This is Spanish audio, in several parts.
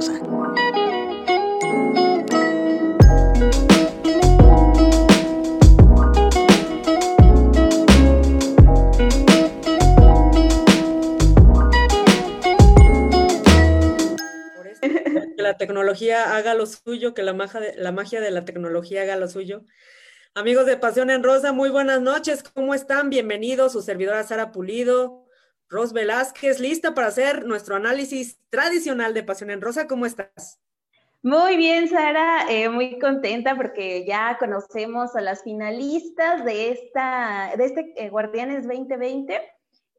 Que la tecnología haga lo suyo, que la magia, de, la magia de la tecnología haga lo suyo. Amigos de Pasión en Rosa, muy buenas noches. ¿Cómo están? Bienvenidos. Su servidora Sara Pulido, Ros Velázquez, lista para hacer nuestro análisis tradicional de Pasión en Rosa. ¿Cómo estás? Muy bien, Sara, eh, muy contenta porque ya conocemos a las finalistas de, esta, de este eh, Guardianes 2020.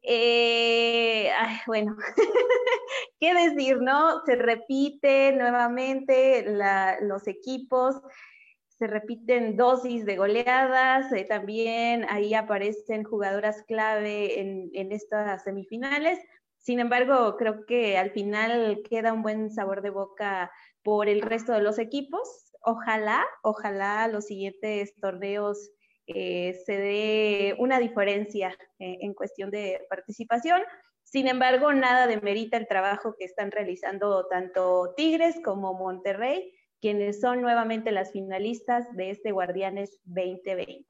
Eh, bueno, ¿qué decir, no? Se repite nuevamente los equipos, se repiten dosis de goleadas, eh, también ahí aparecen jugadoras clave en, estas semifinales. Sin embargo, creo que al final queda un buen sabor de boca por el resto de los equipos. Ojalá, ojalá los siguientes torneos eh, se dé una diferencia eh, en cuestión de participación. Sin embargo, nada demerita el trabajo que están realizando tanto Tigres como Monterrey quienes son nuevamente las finalistas de este Guardianes 2020.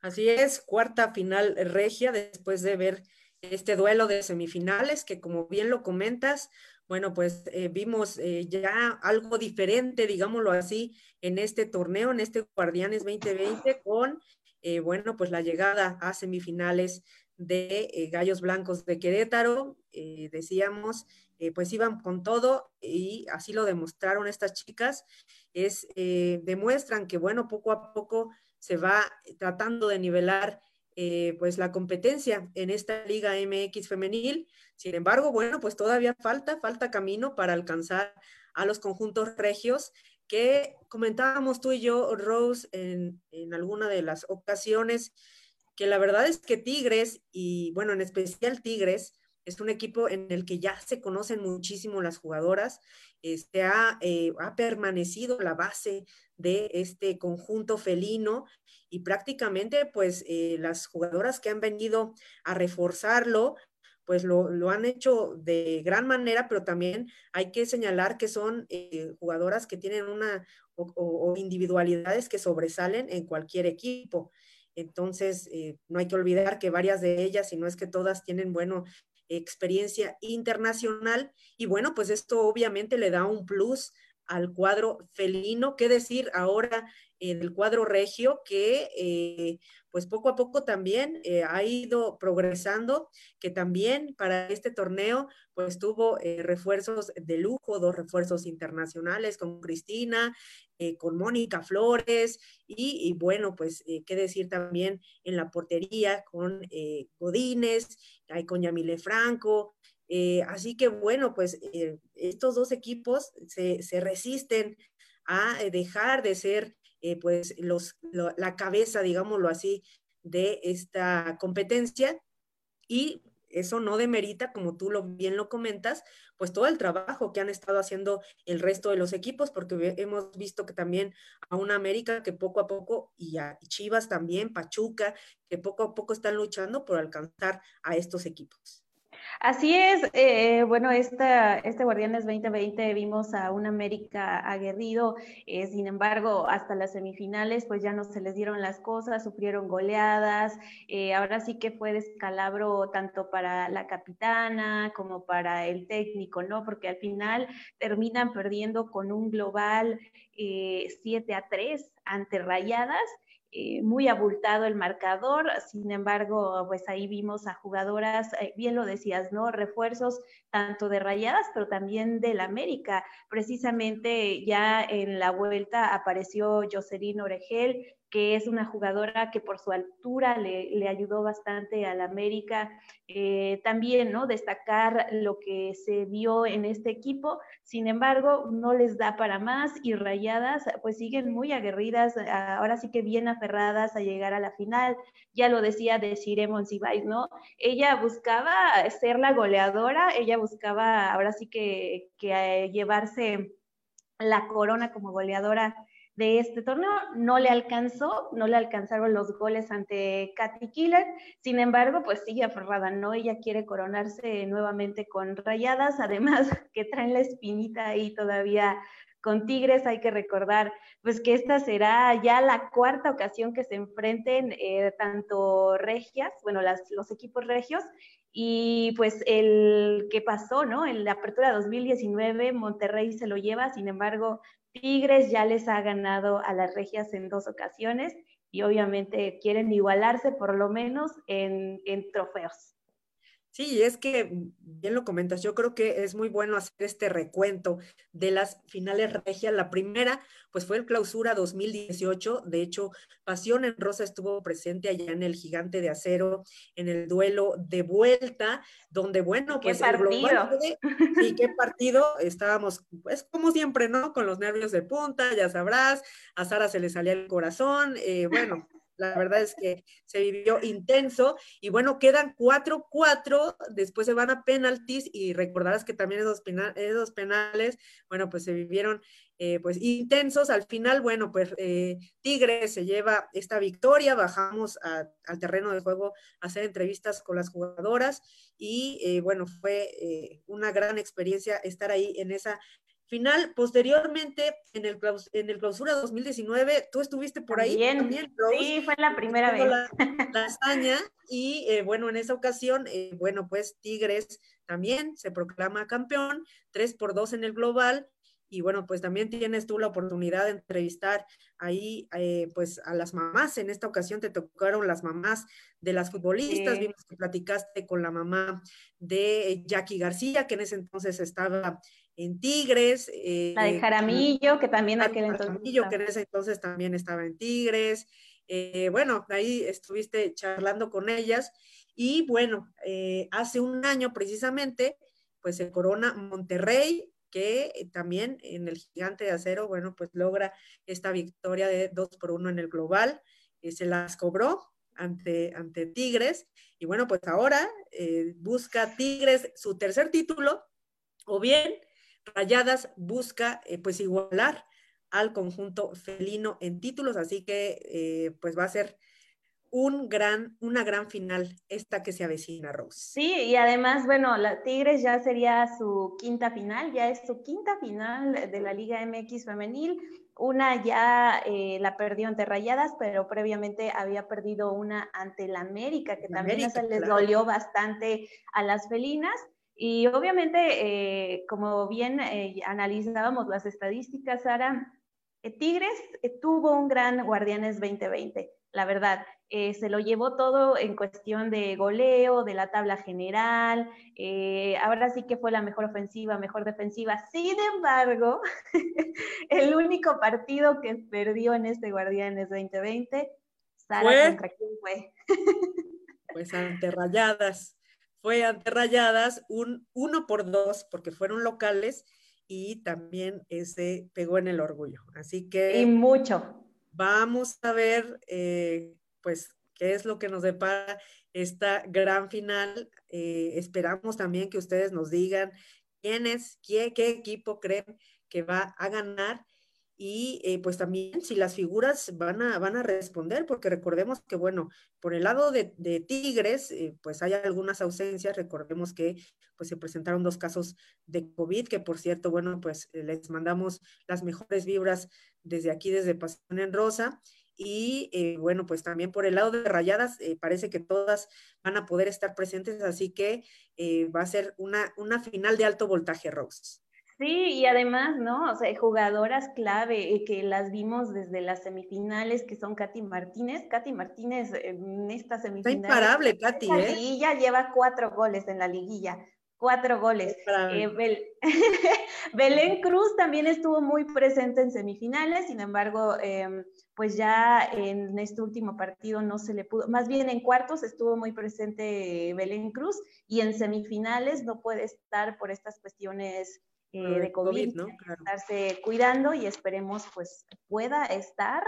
Así es, cuarta final regia después de ver este duelo de semifinales que como bien lo comentas, bueno, pues eh, vimos eh, ya algo diferente, digámoslo así, en este torneo, en este Guardianes 2020 con, eh, bueno, pues la llegada a semifinales de eh, Gallos Blancos de Querétaro, eh, decíamos, eh, pues iban con todo y así lo demostraron estas chicas, es, demuestran que, bueno, poco a poco se va tratando de nivelar pues la competencia en esta Liga MX femenil. Sin embargo, bueno, pues todavía falta, falta camino para alcanzar a los conjuntos regios que comentábamos tú y yo, Rose, en, en alguna de las ocasiones, que la verdad es que Tigres, y bueno, en especial Tigres, es un equipo en el que ya se conocen muchísimo las jugadoras, este, ha, eh, ha permanecido la base de este conjunto felino y prácticamente pues eh, las jugadoras que han venido a reforzarlo, pues lo, lo, han hecho de gran manera, pero también hay que señalar que son eh, jugadoras que tienen una o, o, individualidades que sobresalen en cualquier equipo. Entonces, eh, no hay que olvidar que varias de ellas, si no es que todas, tienen, bueno, experiencia internacional. Y bueno, pues esto obviamente le da un plus al cuadro felino, qué decir ahora en el cuadro regio que eh, pues poco a poco también eh, ha ido progresando, que también para este torneo pues tuvo eh, refuerzos de lujo, dos refuerzos internacionales con Cristina, eh, con Mónica Flores y, bueno pues qué decir también en la portería con Godínez, hay con Yamile Franco, eh, así que bueno, pues eh, estos dos equipos se, resisten a dejar de ser eh, pues los, lo, la cabeza, digámoslo así, de esta competencia y eso no demerita, como tú lo, bien lo comentas, pues todo el trabajo que han estado haciendo el resto de los equipos, porque hemos visto que también a una América que poco a poco, y a Chivas también, Pachuca, que poco a poco están luchando por alcanzar a estos equipos. Así es, eh, bueno, esta, este Guardianes 2020 vimos a un América aguerrido, eh, sin embargo, hasta las semifinales pues ya no se les dieron las cosas, sufrieron goleadas, eh, ahora sí que fue descalabro tanto para la capitana como para el técnico, ¿no? Porque al final terminan perdiendo con un global 7 a 3 ante Rayadas eh, muy abultado el marcador, sin embargo, pues ahí vimos a jugadoras, eh, bien lo decías, ¿no? Refuerzos tanto de Rayadas, pero también del América. Precisamente ya en la vuelta apareció Jocelyn Oregel, que es una jugadora que por su altura le, ayudó bastante al América. Eh, también, ¿no? Destacar lo que se vio en este equipo. Sin embargo, no les da para más y Rayadas, pues siguen muy aguerridas, ahora sí que bien aferradas a llegar a la final. Ya lo decía de Shire Monsiváis, ¿no? Ella buscaba ser la goleadora, ella buscaba ahora sí que, que eh, llevarse la corona como goleadora de este torneo. No le alcanzó, no le alcanzaron los goles ante Katy Killer. Sin embargo, pues sigue aferrada, ¿no? Ella quiere coronarse nuevamente con rayadas, además que traen la espinita ahí todavía con Tigres hay que recordar pues que esta será ya la cuarta ocasión que se enfrenten eh, tanto regias, bueno, los equipos regios y pues el que pasó, ¿no? En la apertura 2019 Monterrey se lo lleva, sin embargo Tigres ya les ha ganado a las regias en dos ocasiones y obviamente quieren igualarse por lo menos en, en trofeos. Sí, es que bien lo comentas, yo creo que es muy bueno hacer este recuento de las finales regias. La primera, pues fue el clausura 2018, de hecho, Pasión en Rosa estuvo presente allá en el Gigante de Acero, en el duelo de vuelta, donde, bueno, pues ¿Qué partido? sí, qué partido, estábamos, pues como siempre, ¿no? Con los nervios de punta, ya sabrás, a Sara se le salía el corazón, eh, bueno. La verdad es que se vivió intenso y bueno, quedan 4-4, después se van a penaltis y recordarás que también esos, penales, bueno, pues se vivieron eh, pues intensos. Al final, bueno, pues eh, Tigres se lleva esta victoria, bajamos al terreno de juego a hacer entrevistas con las jugadoras y eh, bueno, fue una gran experiencia estar ahí en esa final. Posteriormente, en el, en el clausura 2019, tú estuviste por ahí también. sí, fue la primera vez. La, hazaña y eh, bueno, en esa ocasión, eh, bueno, pues Tigres también se proclama campeón, 3 por 2 en el global. Y bueno, pues también tienes tú la oportunidad de entrevistar ahí, eh, pues a las mamás. En esta ocasión te tocaron las mamás de las futbolistas. Vimos que platicaste con la mamá de Jackie García, que en ese entonces estaba en Tigres. Eh, la de Jaramillo, que también aquel entonces. Jaramillo, que en ese entonces también estaba en Tigres. Eh, bueno, ahí estuviste charlando con ellas. Y bueno, eh, hace un año precisamente, pues se corona Monterrey, que también en el gigante de acero, bueno, pues logra esta victoria de 2 por 1 en el global. se las cobró ante, ante Tigres. Y bueno, pues ahora busca Tigres su tercer título, o bien Rayadas busca eh, pues igualar al conjunto felino en títulos, así que eh, pues va a ser un gran, una gran final esta que se avecina, Rose. Sí, y además, bueno, la Tigres ya sería su quinta final, ya es su quinta final de la Liga MX femenil. Una ya eh, la perdió ante Rayadas, pero previamente había perdido una ante la América, que también se les dolió bastante a las felinas. Y obviamente, eh, como bien eh, analizábamos las estadísticas, Sara, eh, Tigres tuvo un gran Guardianes 2020, la verdad. se lo llevó todo en cuestión de goleo, de la tabla general. ahora sí que fue la mejor ofensiva, mejor defensiva. Sin embargo, el único partido que perdió en este Guardianes 2020, Sara, ¿contra quién fue? pues ante Rayadas fue ante Rayadas un uno por dos, porque fueron locales y también ese pegó en el orgullo. Así que. Y mucho. Vamos a ver, eh, pues, qué es lo que nos depara esta gran final. Eh, esperamos también que ustedes nos digan quién es, qué, qué equipo creen que va a ganar y eh, pues también si las figuras van a, van a responder, porque recordemos que, bueno, por el lado de, Tigres, eh, pues hay algunas ausencias, recordemos que pues se presentaron dos casos de COVID, que por cierto, bueno, pues eh, les mandamos las mejores vibras desde aquí, desde Pasión en Rosa, y bueno, pues también por el lado de Rayadas, parece que todas van a poder estar presentes, así que va a ser una, una final de alto voltaje, Rose. Sí, y además, ¿no? O sea, jugadoras clave eh, que las vimos desde las semifinales, que son Katy Martínez. Katy Martínez en esta semifinal. Está imparable, Katy, ¿eh? liguilla lleva cuatro goles en la liguilla. Cuatro goles. Eh, Belén Cruz también estuvo muy presente en semifinales, sin embargo, em, pues ya en este último partido no se le pudo, más bien en cuartos estuvo muy presente Belén Cruz y en semifinales no puede estar por estas cuestiones eh, de COVID, ¿no? estarse cuidando y esperemos pues pueda estar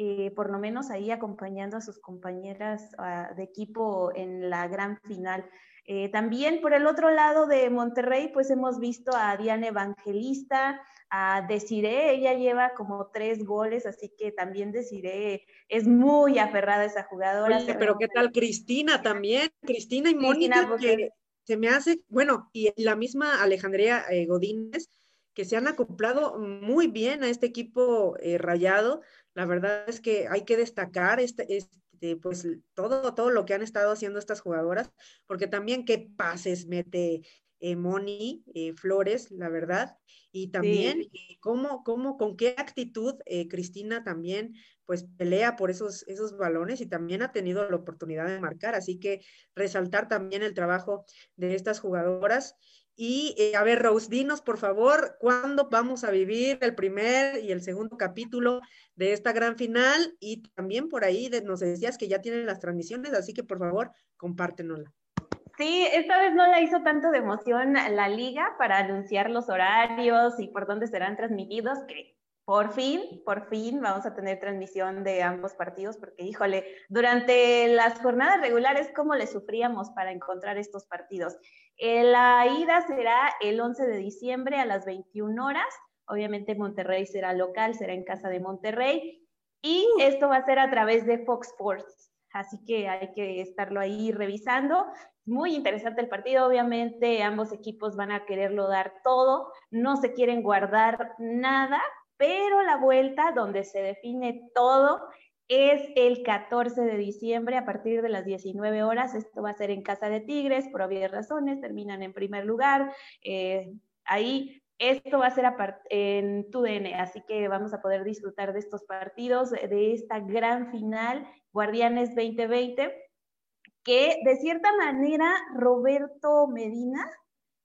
eh, por lo menos ahí acompañando a sus compañeras ah, de equipo en la gran final. Eh, también por el otro lado de Monterrey, pues hemos visto a Diana Evangelista, a Desiree, ella lleva como tres goles, así que también Desiree es muy aferrada a esa jugadora. pero ¿qué tal Cristina también? Cristina y Mónica, que se me hace, bueno, y la misma Alejandría eh, Godínez, que se han acoplado muy bien a este equipo eh, rayado. La verdad es que hay que destacar este, este pues todo, todo lo que han estado haciendo estas jugadoras, porque también qué pases mete eh, Moni eh, Flores, la verdad, y también cómo, cómo, con qué actitud Cristina también pues pelea por esos, esos balones y también ha tenido la oportunidad de marcar, así que resaltar también el trabajo de estas jugadoras y eh, a ver, Rose, dinos por favor, ¿cuándo vamos a vivir el primer y el segundo capítulo de esta gran final? Y también por ahí nos decías que ya tienen las transmisiones, así que por favor, compártenosla. Sí, esta vez no la hizo tanto de emoción la liga para anunciar los horarios y por dónde serán transmitidos, que por fin, por fin vamos a tener transmisión de ambos partidos, porque híjole, durante las jornadas regulares, ¿cómo le sufríamos para encontrar estos partidos? Eh, la ida será el 11 de diciembre a las 21 horas. Obviamente Monterrey será local, será en casa de Monterrey. Y esto va a ser a través de Fox Sports. Así que hay que estarlo ahí revisando. Muy interesante el partido, obviamente ambos equipos van a quererlo dar todo, no se quieren guardar nada pero la vuelta donde se define todo es el 14 de diciembre a partir de las 19 horas. Esto va a ser en Casa de Tigres por obvias razones, terminan en primer lugar. Eh, ahí esto va a ser en TUDN, así que vamos a poder disfrutar de estos partidos, de esta gran final, Guardianes 2020, que de cierta manera Roberto Medina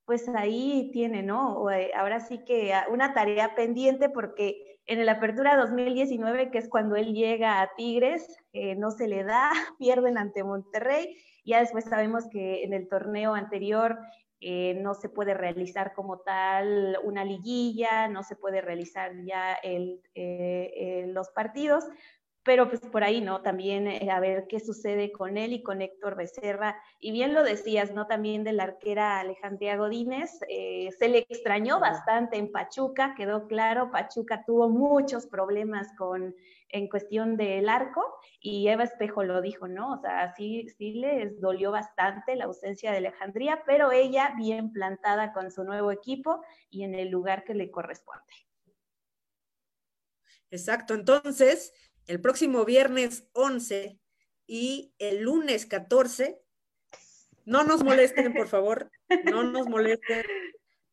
pues ahí tiene, ¿no? Eh, ahora sí que una tarea pendiente porque en el Apertura 2019, que es cuando él llega a Tigres, eh, no se le da, pierden ante Monterrey. Ya después sabemos que en el torneo anterior eh, no se puede realizar como tal una liguilla, no se puede realizar ya el, los partidos, pero pues por ahí, ¿no? También eh, a ver qué sucede con él y con Héctor Becerra. Y bien lo decías, ¿no? También de la arquera Alejandría Godínez, eh, se le extrañó bastante en Pachuca, quedó claro, Pachuca tuvo muchos problemas con, en cuestión del arco y Eva Espejo lo dijo, ¿no? O sea, sí, sí les dolió bastante la ausencia de Alejandría, pero ella bien plantada con su nuevo equipo y en el lugar que le corresponde. Exacto, entonces el próximo viernes 11 y el lunes 14. No nos molesten, por favor, no nos molesten.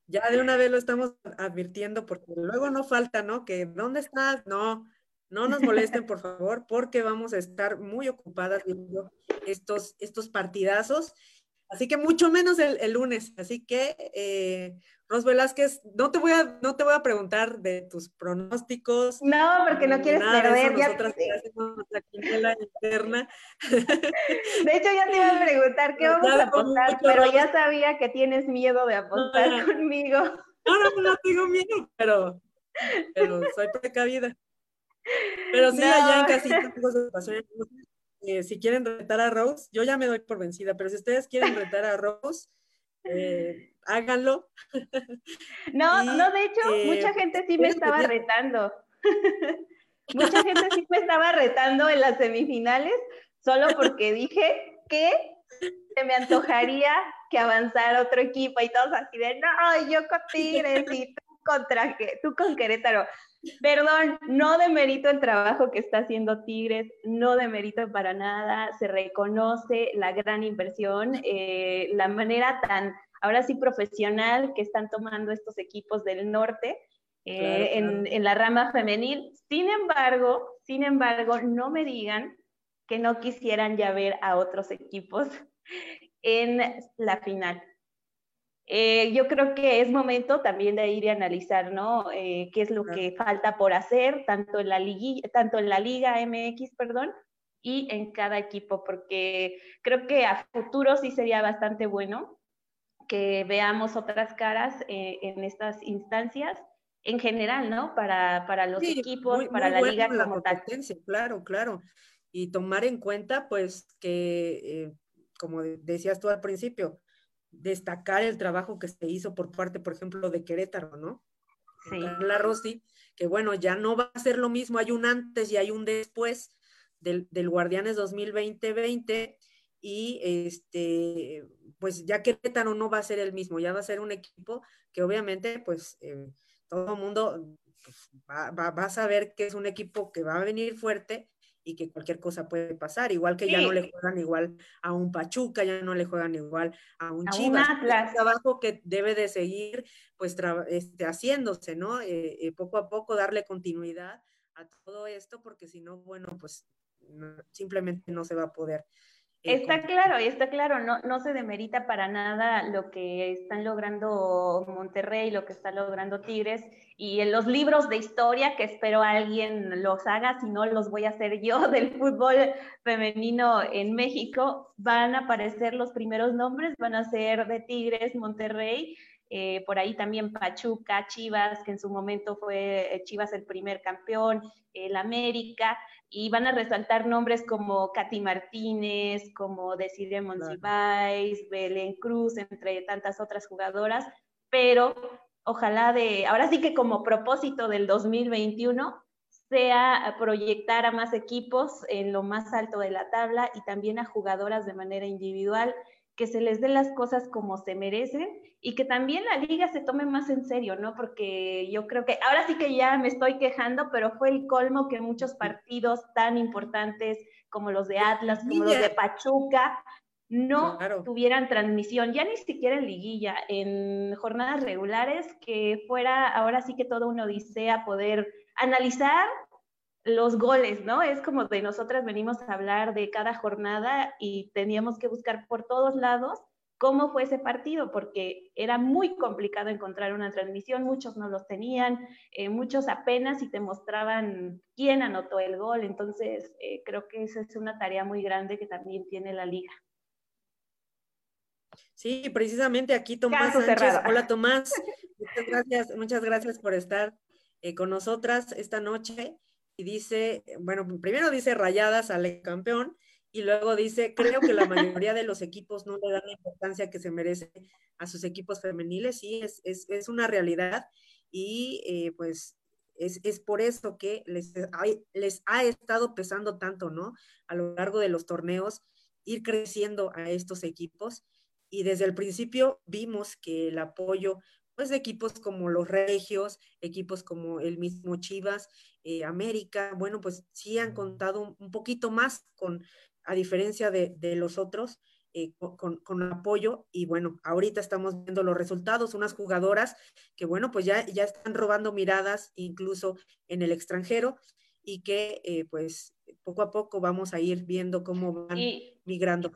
Ya de una vez lo estamos advirtiendo porque luego no falta, ¿no? Que ¿dónde estás? No, no nos molesten, por favor, porque vamos a estar muy ocupadas viendo estos, estos partidazos. Así que mucho menos el, lunes. Así que eh, Ros Velázquez, no te voy a, no te voy a preguntar de tus pronósticos. No, porque no quieres perder. Ya nosotras interna. De hecho, ya te iba a preguntar qué vamos a apostar, pero ya sabía que tienes miedo de apostar conmigo. No, no, no tengo miedo, pero, pero soy precavida. Pero sí, allá en casita, eh, si quieren retar a Rose, yo ya me doy por vencida, pero si ustedes quieren retar a Rose, eh, háganlo. No, no, de hecho, mucha eh, gente sí me estaba retando. mucha gente sí me estaba retando en las semifinales, solo porque dije que se me antojaría que avanzara otro equipo y todos así de, no, yo con Tigres y tú contra, tú con Querétaro. Perdón, no demerito el trabajo que está haciendo Tigres, no demerito para nada, se reconoce la gran inversión, eh, la manera tan, ahora sí, profesional que están tomando estos equipos del norte eh, En, la rama femenil. Sin embargo, sin embargo, no me digan que no quisieran ya ver a otros equipos en la final. Eh, yo creo que es momento también de ir y analizar, ¿no? Eh, qué es lo que falta por hacer, tanto en la, tanto en la Liga MX, perdón, y en cada equipo, porque creo que a futuro sí sería bastante bueno que veamos otras caras eh, en estas instancias en general, ¿no? Para, para los equipos, para la liga como la tal. Claro, claro. Y tomar en cuenta, pues, que, eh, como decías tú al principio, destacar el trabajo que se hizo por parte, por ejemplo, de Querétaro, ¿no? Sí. La Rossi, que bueno, ya no va a ser lo mismo, hay un antes y hay un después del, del Guardianes 2020-20 y este, pues ya Querétaro no va a ser el mismo, ya va a ser un equipo que obviamente, pues eh, todo el mundo pues, va, va, va, a saber que es un equipo que va a venir fuerte y que cualquier cosa puede pasar, igual que ya no le juegan igual a un Pachuca, ya no le juegan igual a un Chivas, un trabajo que debe de seguir pues este, haciéndose, ¿no? Eh, eh, poco a poco darle continuidad a todo esto, porque si no, bueno, pues simplemente no se va a poder. Está claro, está claro, no, no se demerita para nada lo que están logrando Monterrey, lo que está logrando Tigres, y en los libros de historia, que espero alguien los haga, si no los voy a hacer yo, del fútbol femenino en México, van a aparecer los primeros nombres, van a ser de Tigres, Monterrey, eh, por ahí también Pachuca, Chivas, que en su momento fue eh, Chivas el primer campeón, el América, y van a resaltar nombres como Katy Martínez, como Desiree Monsiváis, Belén Cruz, entre tantas otras jugadoras, pero ojalá de, ahora sí que como propósito del 2021 sea proyectar a más equipos en lo más alto de la tabla y también a jugadoras de manera individual, que se les dé las cosas como se merecen y que también la liga se tome más en serio, ¿no? Porque yo creo que ahora sí que ya me estoy quejando, pero fue el colmo que muchos partidos tan importantes como los de Atlas, como los de Pachuca, no tuvieran transmisión, ya ni siquiera en liguilla, en jornadas regulares, que fuera ahora sí que todo una odisea poder analizar los goles, ¿no? Es como de nosotras venimos a hablar de cada jornada y teníamos que buscar por todos lados cómo fue ese partido, porque era muy complicado encontrar una transmisión, muchos no los tenían, eh, muchos apenas y te mostraban quién anotó el gol, entonces eh, creo que esa es una tarea muy grande que también tiene la liga. Sí, precisamente aquí Tomás Sánchez. Hola Tomás, muchas gracias, muchas gracias por estar eh, con nosotras esta noche. Y dice, bueno, primero dice rayadas al campeón y luego dice, creo que la mayoría de los equipos no le dan la importancia que se merece a sus equipos femeniles, sí, es, es, es una realidad y eh, pues es, es, por eso que les, les ha estado pesando tanto, ¿no? A lo largo de los torneos, ir creciendo a estos equipos y desde el principio vimos que el apoyo pues de equipos como los Regios, equipos como el mismo Chivas, eh, América, bueno, pues sí han contado un poquito más con a diferencia de, los otros, eh, con, apoyo y bueno, ahorita estamos viendo los resultados, unas jugadoras que bueno, pues ya, ya están robando miradas incluso en el extranjero y que eh, pues poco a poco vamos a ir viendo cómo van migrando.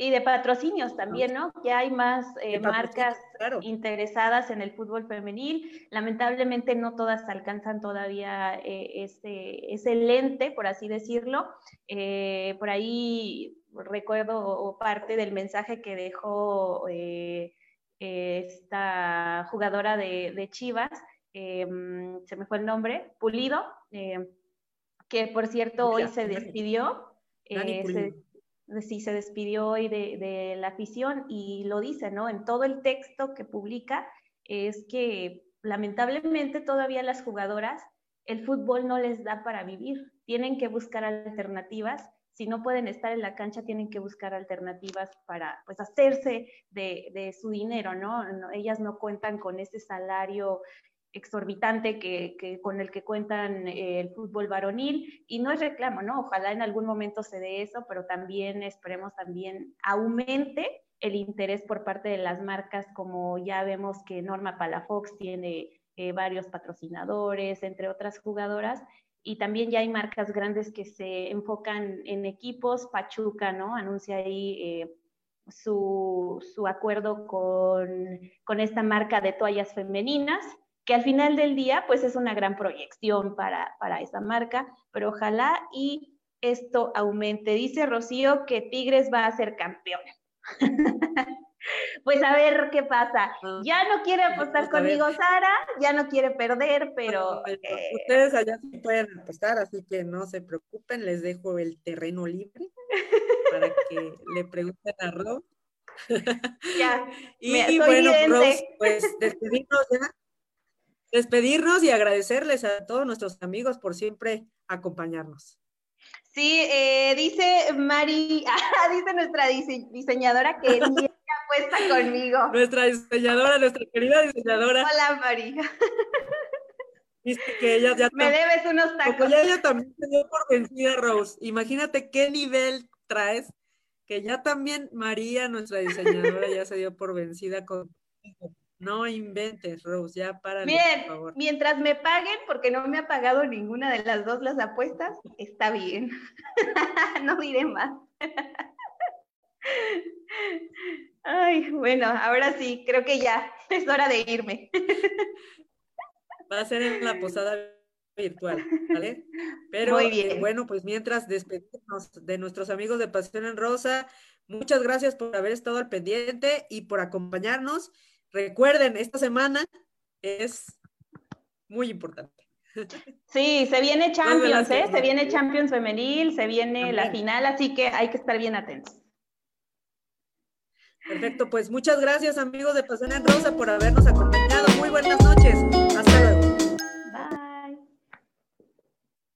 Y de patrocinios también, ¿no? Ya hay más eh, marcas interesadas en el fútbol femenil. Lamentablemente no todas alcanzan todavía eh, ese, ese, lente, por así decirlo. Eh, por ahí recuerdo parte del mensaje que dejó esta jugadora de, Chivas, se me fue el nombre, Pulido, que por cierto hoy se despidió sí se despidió hoy de, la afición y lo dice, ¿no? En todo el texto que publica es que lamentablemente todavía las jugadoras el fútbol no les da para vivir, tienen que buscar alternativas, si no pueden estar en la cancha tienen que buscar alternativas para pues hacerse de, de su dinero, ¿no? Ellas no cuentan con ese salario exorbitante que, con el que cuentan eh, el fútbol varonil y no es reclamo, ¿no? Ojalá en algún momento se dé eso, pero también esperemos también aumente el interés por parte de las marcas, como ya vemos que Norma Palafox tiene eh, varios patrocinadores, entre otras jugadoras, y también ya hay marcas grandes que se enfocan en equipos, Pachuca, ¿no? Anuncia ahí eh, su, su, acuerdo con, con esta marca de toallas femeninas, que al final del día pues es una gran proyección para, para esa marca, pero ojalá y esto aumente. Dice Rocío que Tigres va a ser campeón. Pues a ver qué pasa. Ah, ya no quiere apostar conmigo Sara, ya no quiere perder, pero... Eh, ustedes allá sí pueden apostar, así que no se preocupen, les dejo el terreno libre para que le pregunten a Rob. Ya. y bueno, Rose, pues despedirnos ya. Despedirnos y agradecerles a todos nuestros amigos por siempre acompañarnos. Sí, eh, dice Mari, ah, dice nuestra diseñadora que apuesta conmigo. Nuestra diseñadora, nuestra querida diseñadora. Hola, Mari. Dice que ella ya Me debes unos tacos. ya ella también se dio por vencida, Rose. Imagínate qué nivel traes, que ya también María, nuestra diseñadora, ya se dio por vencida con no inventes, Rose, ya para Bien, por favor. mientras me paguen, porque no me ha pagado ninguna de las dos las apuestas, está bien. no diré más. Ay, bueno, ahora sí, creo que ya es hora de irme. Va a ser en la posada virtual, ¿vale? Pero eh, bueno, pues mientras despedimos de nuestros amigos de Pasión en Rosa, muchas gracias por haber estado al pendiente y por acompañarnos. Recuerden, esta semana es muy importante. Sí, se viene Champions, ¿eh? Se viene Champions femenil, se viene la final, así que hay que estar bien atentos. Perfecto, pues muchas gracias amigos de Pasión en Rosa por habernos acompañado. Muy buenas noches.